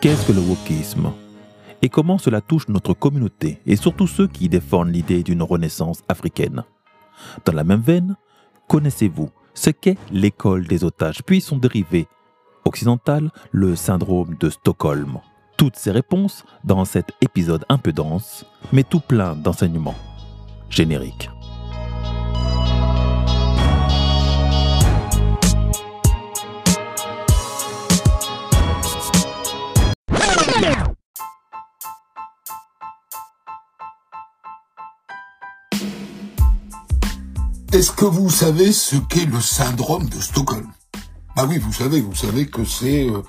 Qu'est-ce que le wokisme? Et comment cela touche notre communauté et surtout ceux qui défendent l'idée d'une renaissance africaine? Dans la même veine, connaissez-vous ce qu'est l'école des otages, puis son dérivé occidental, le syndrome de Stockholm? Toutes ces réponses dans cet épisode un peu dense, mais tout plein d'enseignements. Générique. Est-ce que vous savez ce qu'est le syndrome de Stockholm? Ah oui, vous savez, vous savez que c'est euh,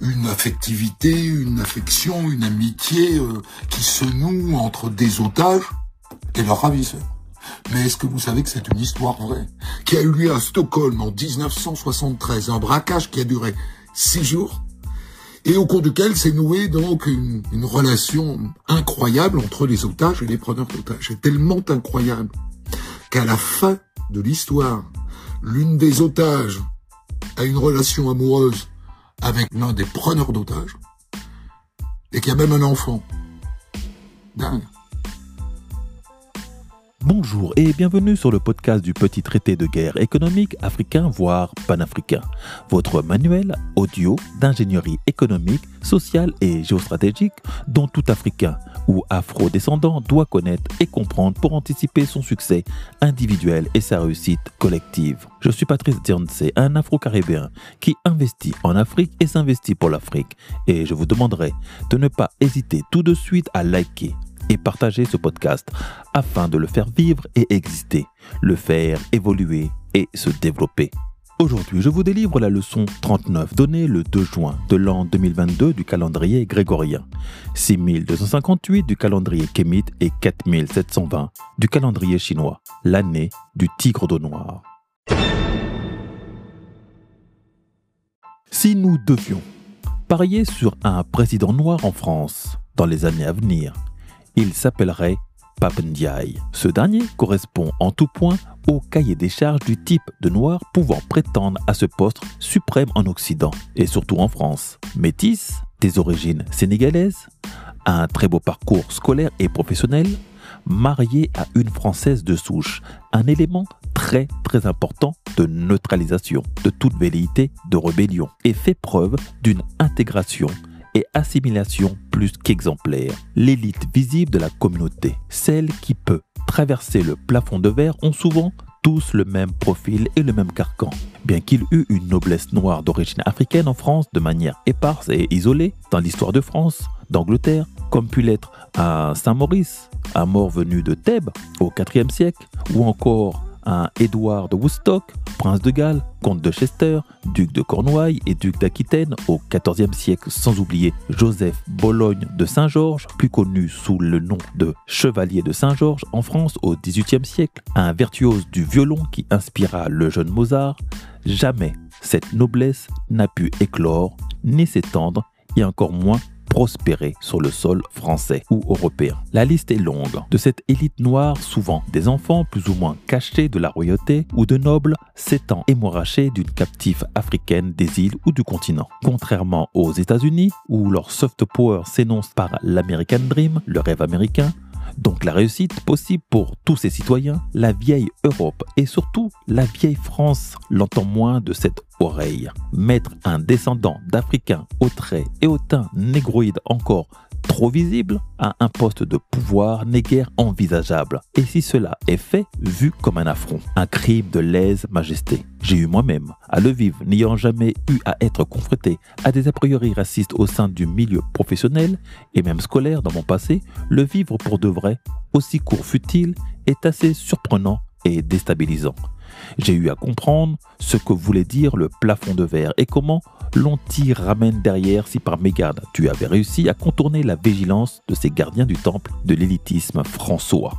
une affectivité, une affection, une amitié euh, qui se noue entre des otages et leurs ravisseurs. Mais est-ce que vous savez que c'est une histoire vraie? Qui a eu lieu à Stockholm en 1973, un braquage qui a duré six jours et au cours duquel s'est nouée donc une, relation incroyable entre les otages et les preneurs d'otages. C'est tellement incroyable qu'à la fin de l'histoire, l'une des otages a une relation amoureuse avec l'un des preneurs d'otages et qu'il y a même un enfant. Dingue. Bonjour et bienvenue sur le podcast du petit traité de guerre économique africain, voire panafricain. Votre manuel audio d'ingénierie économique, sociale et géostratégique dont tout Africain ou afro-descendant doit connaître et comprendre pour anticiper son succès individuel et sa réussite collective. Je suis Patrice Dionce, un afro-caribéen qui investit en Afrique et s'investit pour l'Afrique. Et je vous demanderai de ne pas hésiter tout de suite à liker, et partager ce podcast afin de le faire vivre et exister, le faire évoluer et se développer. Aujourd'hui, je vous délivre la leçon 39 donnée le 2 juin de l'an 2022 du calendrier grégorien, 6258 du calendrier kémite et 4720 du calendrier chinois, l'année du tigre d'eau noire. Si nous devions parier sur un président noir en France dans les années à venir, il s'appellerait Papendiaï. Ce dernier correspond en tout point au cahier des charges du type de noir pouvant prétendre à ce poste suprême en Occident et surtout en France. Métis, des origines sénégalaises, un très beau parcours scolaire et professionnel, marié à une Française de souche, un élément très très important de neutralisation de toute velléité de rébellion et fait preuve d'une intégration assimilation plus qu'exemplaire. L'élite visible de la communauté, celle qui peut traverser le plafond de verre, ont souvent tous le même profil et le même carcan. Bien qu'il eût une noblesse noire d'origine africaine en France de manière éparse et isolée dans l'histoire de France, d'Angleterre, comme pu l'être à Saint-Maurice, un mort venu de Thèbes au IVe siècle, ou encore un Édouard de Woodstock, prince de Galles, comte de Chester, duc de Cornouailles et duc d'Aquitaine au XIVe siècle, sans oublier Joseph Bologne de Saint-Georges, plus connu sous le nom de chevalier de Saint-Georges en France au XVIIIe siècle, un virtuose du violon qui inspira le jeune Mozart, jamais cette noblesse n'a pu éclore ni s'étendre et encore moins prospérer sur le sol français ou européen. La liste est longue. De cette élite noire, souvent des enfants plus ou moins cachés de la royauté ou de nobles s'étant émorachés d'une captive africaine des îles ou du continent. Contrairement aux États-Unis, où leur soft power s'énonce par l'American Dream, le rêve américain, donc la réussite possible pour tous ses citoyens, la vieille Europe et surtout la vieille France l'entend moins de cette oreille. Mettre un descendant d'Africains au trait et au teint négroïde encore trop visible à un poste de pouvoir n'est guère envisageable. Et si cela est fait, vu comme un affront, un crime de lèse-majesté. J'ai eu moi-même à le vivre, n'ayant jamais eu à être confronté à des a priori racistes au sein du milieu professionnel et même scolaire dans mon passé, le vivre pour de vrai, aussi court fut-il, est assez surprenant et déstabilisant. J'ai eu à comprendre ce que voulait dire le plafond de verre et comment l'on ramène derrière si par mégarde tu avais réussi à contourner la vigilance de ces gardiens du temple de l'élitisme françois.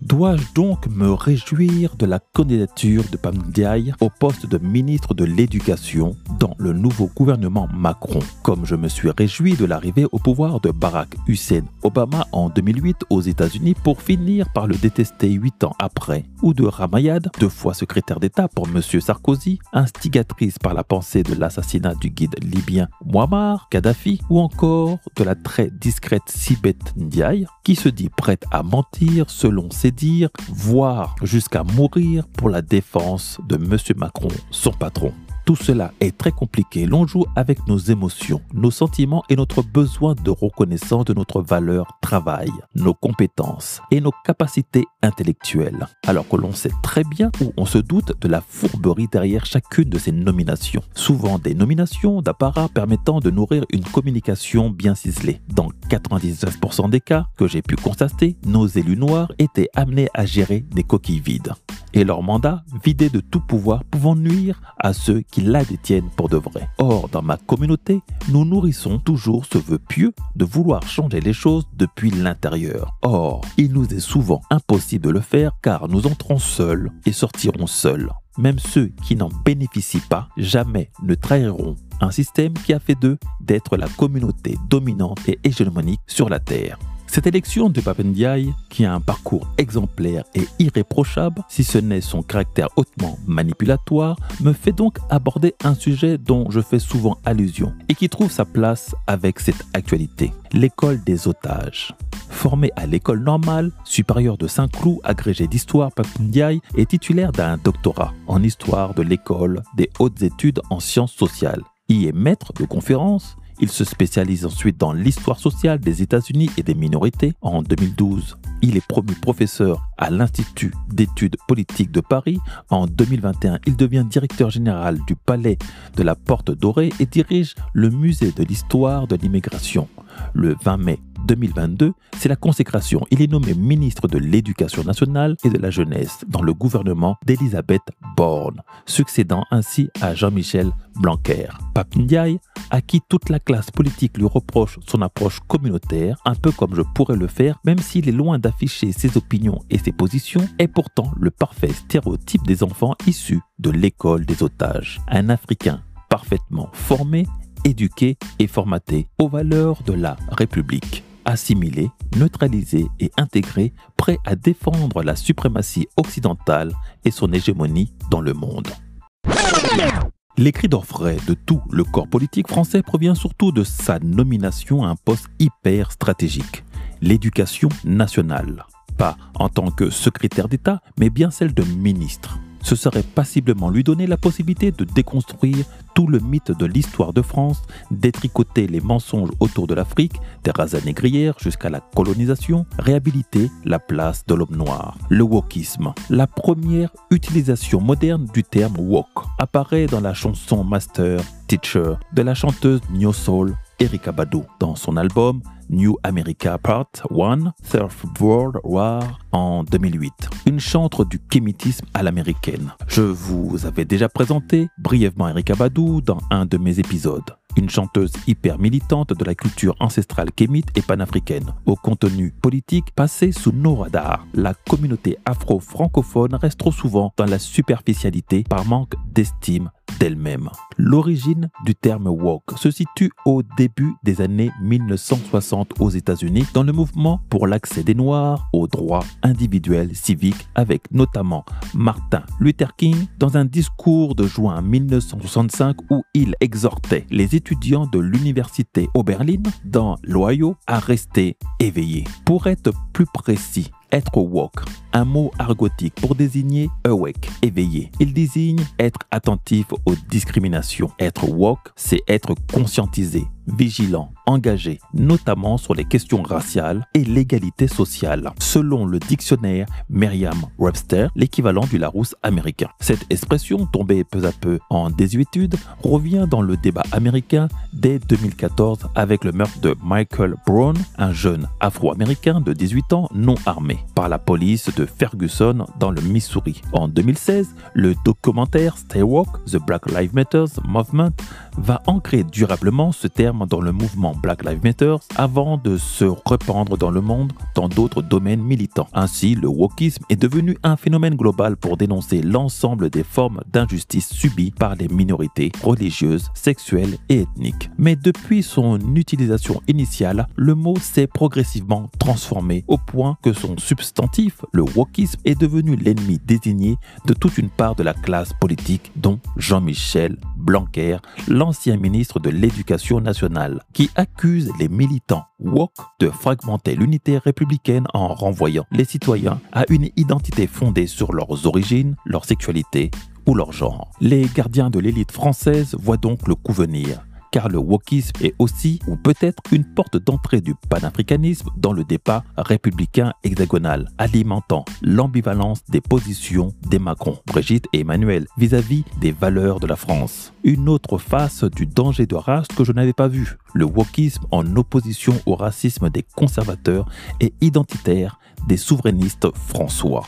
Dois-je donc me réjouir de la candidature de Pam Ndiaye au poste de ministre de l'Éducation dans le nouveau gouvernement Macron, comme je me suis réjoui de l'arrivée au pouvoir de Barack Hussein Obama en 2008 aux États-Unis pour finir par le détester huit ans après, ou de Ramayad, deux fois secrétaire d'État pour M. Sarkozy, instigatrice par la pensée de l'assassinat du guide libyen Muammar Kadhafi, ou encore de la très discrète Sibeth Ndiaye, qui se dit prête à mentir selon ses dires, voire jusqu'à mourir pour la défense de M. Macron, son patron. Tout cela est très compliqué. L'on joue avec nos émotions, nos sentiments et notre besoin de reconnaissance de notre valeur travail, nos compétences et nos capacités intellectuelles. Alors que l'on sait très bien où on se doute de la fourberie derrière chacune de ces nominations. Souvent des nominations d'apparat permettant de nourrir une communication bien ciselée. Dans 99% des cas que j'ai pu constater, nos élus noirs étaient amenés à gérer des coquilles vides et leur mandat vidé de tout pouvoir pouvant nuire à ceux qui la détiennent pour de vrai. Or, dans ma communauté, nous nourrissons toujours ce vœu pieux de vouloir changer les choses depuis l'intérieur. Or, il nous est souvent impossible de le faire car nous entrons seuls et sortirons seuls. Même ceux qui n'en bénéficient pas jamais ne trahiront un système qui a fait d'eux d'être la communauté dominante et hégémonique sur la Terre. Cette élection de Papendiaï, qui a un parcours exemplaire et irréprochable, si ce n'est son caractère hautement manipulatoire, me fait donc aborder un sujet dont je fais souvent allusion et qui trouve sa place avec cette actualité, l'école des otages. Formé à l'école normale supérieure de Saint-Cloud, agrégé d'histoire, Papendiaï est titulaire d'un doctorat en histoire de l'école des hautes études en sciences sociales. Il est maître de conférences il se spécialise ensuite dans l'histoire sociale des États-Unis et des minorités. En 2012, il est promu professeur à l'Institut d'études politiques de Paris. En 2021, il devient directeur général du Palais de la Porte Dorée et dirige le musée de l'histoire de l'immigration. Le 20 mai 2022, c'est la consécration. Il est nommé ministre de l'Éducation nationale et de la jeunesse dans le gouvernement d'Elisabeth Borne, succédant ainsi à Jean-Michel Blanquer. Pape Ndiaye, à qui toute la classe politique lui reproche son approche communautaire, un peu comme je pourrais le faire, même s'il est loin d'afficher ses opinions et ses positions, est pourtant le parfait stéréotype des enfants issus de l'école des otages. Un Africain parfaitement formé éduqué et formaté aux valeurs de la République assimilé, neutralisé et intégré, prêt à défendre la suprématie occidentale et son hégémonie dans le monde. Les cris d'orfraie de tout le corps politique français provient surtout de sa nomination à un poste hyper stratégique, l'éducation nationale. Pas en tant que secrétaire d'État, mais bien celle de ministre ce serait passiblement lui donner la possibilité de déconstruire tout le mythe de l'histoire de France, détricoter les mensonges autour de l'Afrique, des rases négrières jusqu'à la colonisation, réhabiliter la place de l'homme noir. Le wokisme, la première utilisation moderne du terme woke, apparaît dans la chanson Master Teacher de la chanteuse New Soul Erika Badu dans son album New America Part 1, Third World War en 2008. Une chantre du kémitisme à l'américaine. Je vous avais déjà présenté brièvement Erika Badu dans un de mes épisodes une chanteuse hyper militante de la culture ancestrale kémite et panafricaine, au contenu politique passé sous nos radars. La communauté afro-francophone reste trop souvent dans la superficialité par manque d'estime d'elle-même. L'origine du terme woke se situe au début des années 1960 aux États-Unis dans le mouvement pour l'accès des Noirs aux droits individuels civiques avec notamment Martin Luther King dans un discours de juin 1965 où il exhortait les étudiants de l'université Oberlin dans l'Ohio à rester éveillés. Pour être plus précis, être woke, un mot argotique pour désigner awake, éveillé. Il désigne être attentif aux discriminations. Être woke, c'est être conscientisé, vigilant, engagé, notamment sur les questions raciales et l'égalité sociale, selon le dictionnaire Merriam-Webster, l'équivalent du Larousse américain. Cette expression, tombée peu à peu en désuétude, revient dans le débat américain dès 2014 avec le meurtre de Michael Brown, un jeune afro-américain de 18 ans non armé, par la police de Ferguson dans le Missouri. En 2016, le documentaire Stay Woke, The Black Lives Matter Movement va ancrer durablement ce terme dans le mouvement Black Lives Matter avant de se répandre dans le monde dans d'autres domaines militants. Ainsi, le wokisme est devenu un phénomène global pour dénoncer l'ensemble des formes d'injustice subies par les minorités religieuses, sexuelles et ethniques. Mais depuis son utilisation initiale, le mot s'est progressivement transformé au point que son substantif, le wokisme, est devenu l'ennemi désigné de toute une part de la classe politique, dont Jean-Michel Blanquer, ministre de l'Éducation nationale, qui accuse les militants woke de fragmenter l'unité républicaine en renvoyant les citoyens à une identité fondée sur leurs origines, leur sexualité ou leur genre. Les gardiens de l'élite française voient donc le coup venir car le wokisme est aussi ou peut-être une porte d'entrée du panafricanisme dans le débat républicain hexagonal, alimentant l'ambivalence des positions des Macron, Brigitte et Emmanuel vis-à-vis des valeurs de la France. Une autre face du danger de race que je n'avais pas vu, le wokisme en opposition au racisme des conservateurs et identitaires des souverainistes françois.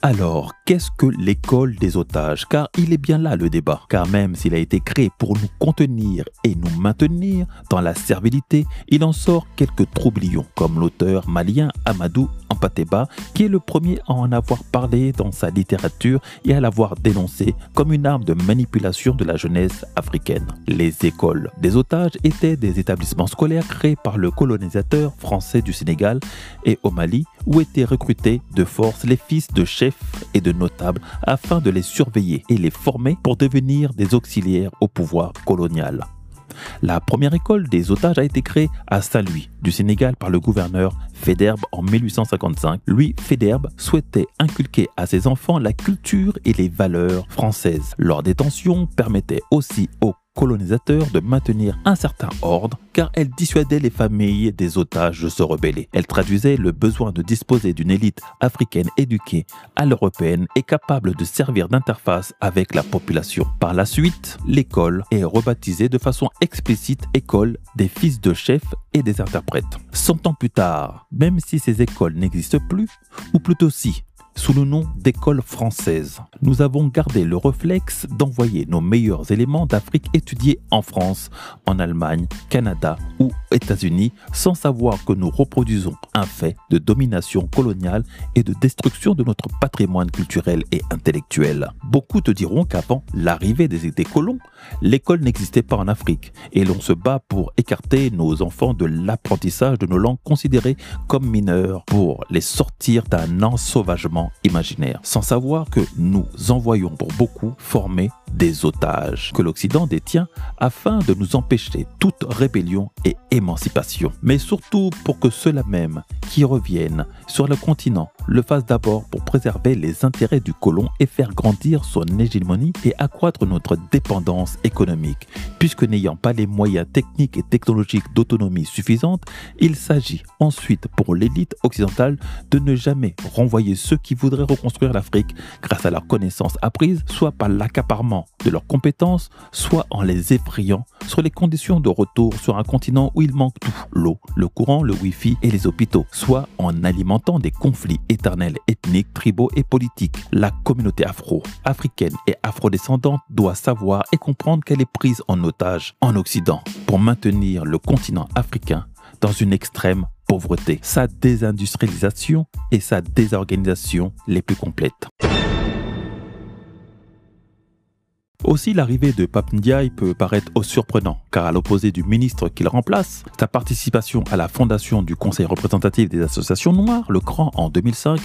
Alors, qu'est-ce que l'école des otages? Car il est bien là le débat. Car même s'il a été créé pour nous contenir et nous maintenir dans la servilité, il en sort quelques troublions, comme l'auteur malien Amadou Ampateba, qui est le premier à en avoir parlé dans sa littérature et à l'avoir dénoncé comme une arme de manipulation de la jeunesse africaine. Les écoles des otages étaient des établissements scolaires créés par le colonisateur français du Sénégal et au Mali, où étaient recrutés de force les fils de chefs et de notables afin de les surveiller et les former pour devenir des auxiliaires au pouvoir colonial. La première école des otages a été créée à Saint-Louis, du Sénégal, par le gouverneur Féderbe en 1855. Lui, Féderbe, souhaitait inculquer à ses enfants la culture et les valeurs françaises. Leur détention permettait aussi aux colonisateurs de maintenir un certain ordre car elle dissuadait les familles des otages de se rebeller. Elle traduisait le besoin de disposer d'une élite africaine éduquée à l'européenne et capable de servir d'interface avec la population. Par la suite, l'école est rebaptisée de façon explicite École des fils de chefs et des interprètes. Cent ans plus tard, même si ces écoles n'existent plus, ou plutôt si, sous le nom d'école française. Nous avons gardé le réflexe d'envoyer nos meilleurs éléments d'Afrique étudiés en France, en Allemagne, Canada ou États-Unis sans savoir que nous reproduisons un fait de domination coloniale et de destruction de notre patrimoine culturel et intellectuel. Beaucoup te diront qu'avant l'arrivée des, colons, l'école n'existait pas en Afrique et l'on se bat pour écarter nos enfants de l'apprentissage de nos langues considérées comme mineures pour les sortir d'un ensauvagement imaginaire, sans savoir que nous envoyons pour beaucoup former des otages que l'Occident détient afin de nous empêcher toute rébellion et émancipation. Mais surtout pour que ceux-là même qui reviennent sur le continent le fassent d'abord pour préserver les intérêts du colon et faire grandir son hégémonie et accroître notre dépendance économique. Puisque n'ayant pas les moyens techniques et technologiques d'autonomie suffisante, il s'agit ensuite pour l'élite occidentale de ne jamais renvoyer ceux qui voudraient reconstruire l'Afrique grâce à leurs connaissances apprises, soit par l'accaparement de leurs compétences, soit en les effrayant sur les conditions de retour sur un continent où il manque tout, l'eau, le courant, le wifi et les hôpitaux, soit en alimentant des conflits éternels ethniques, tribaux et politiques. La communauté afro-africaine et afrodescendante doit savoir et comprendre qu'elle est prise en otage en Occident pour maintenir le continent africain dans une extrême pauvreté, sa désindustrialisation et sa désorganisation les plus complètes. Aussi, l'arrivée de Pape Ndiaye peut paraître surprenant, car à l'opposé du ministre qu'il remplace, sa participation à la fondation du Conseil représentatif des associations noires, le CRAN, en 2005,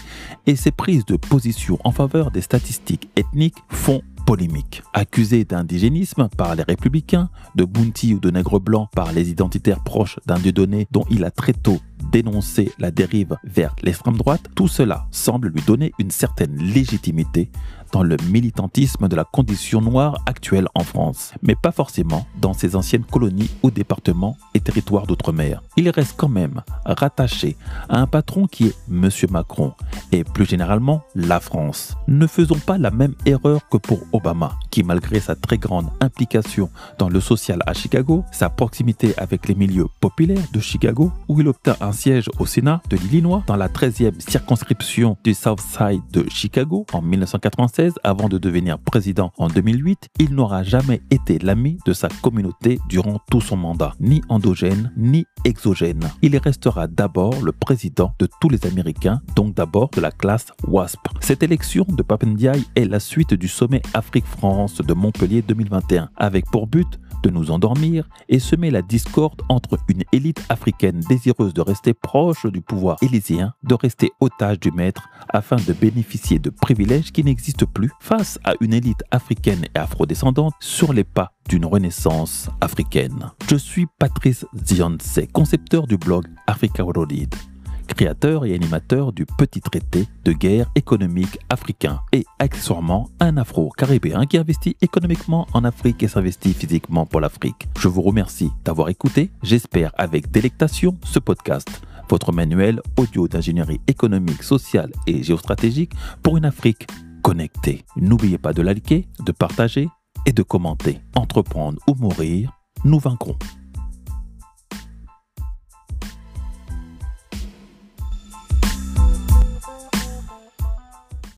et ses prises de position en faveur des statistiques ethniques font polémique. Accusé d'indigénisme par les républicains, de bounty ou de nègre blanc par les identitaires proches d'un donné dont il a très tôt dénoncé la dérive vers l'extrême droite, tout cela semble lui donner une certaine légitimité dans le militantisme de la condition noire actuelle en France, mais pas forcément dans ses anciennes colonies ou départements et territoires d'outre-mer. Il reste quand même rattaché à un patron qui est M. Macron et plus généralement la France. Ne faisons pas la même erreur que pour Obama, qui malgré sa très grande implication dans le social à Chicago, sa proximité avec les milieux populaires de Chicago, où il obtint un siège au Sénat de l'Illinois dans la 13e circonscription du South Side de Chicago en 1987, avant de devenir président en 2008, il n'aura jamais été l'ami de sa communauté durant tout son mandat, ni endogène ni exogène. Il restera d'abord le président de tous les Américains, donc d'abord de la classe WASP. Cette élection de Papendiaï est la suite du sommet Afrique-France de Montpellier 2021, avec pour but de nous endormir et semer la discorde entre une élite africaine désireuse de rester proche du pouvoir élyséen, de rester otage du maître afin de bénéficier de privilèges qui n'existent plus, face à une élite africaine et afrodescendante sur les pas d'une renaissance africaine. Je suis Patrice Zionse, concepteur du blog Africa Worldid créateur et animateur du Petit Traité de guerre économique africain et accessoirement un afro-caribéen qui investit économiquement en Afrique et s'investit physiquement pour l'Afrique. Je vous remercie d'avoir écouté, j'espère avec délectation ce podcast votre manuel audio d'ingénierie économique, sociale et géostratégique pour une Afrique connectée. N'oubliez pas de liker, de partager et de commenter. Entreprendre ou mourir, nous vaincrons.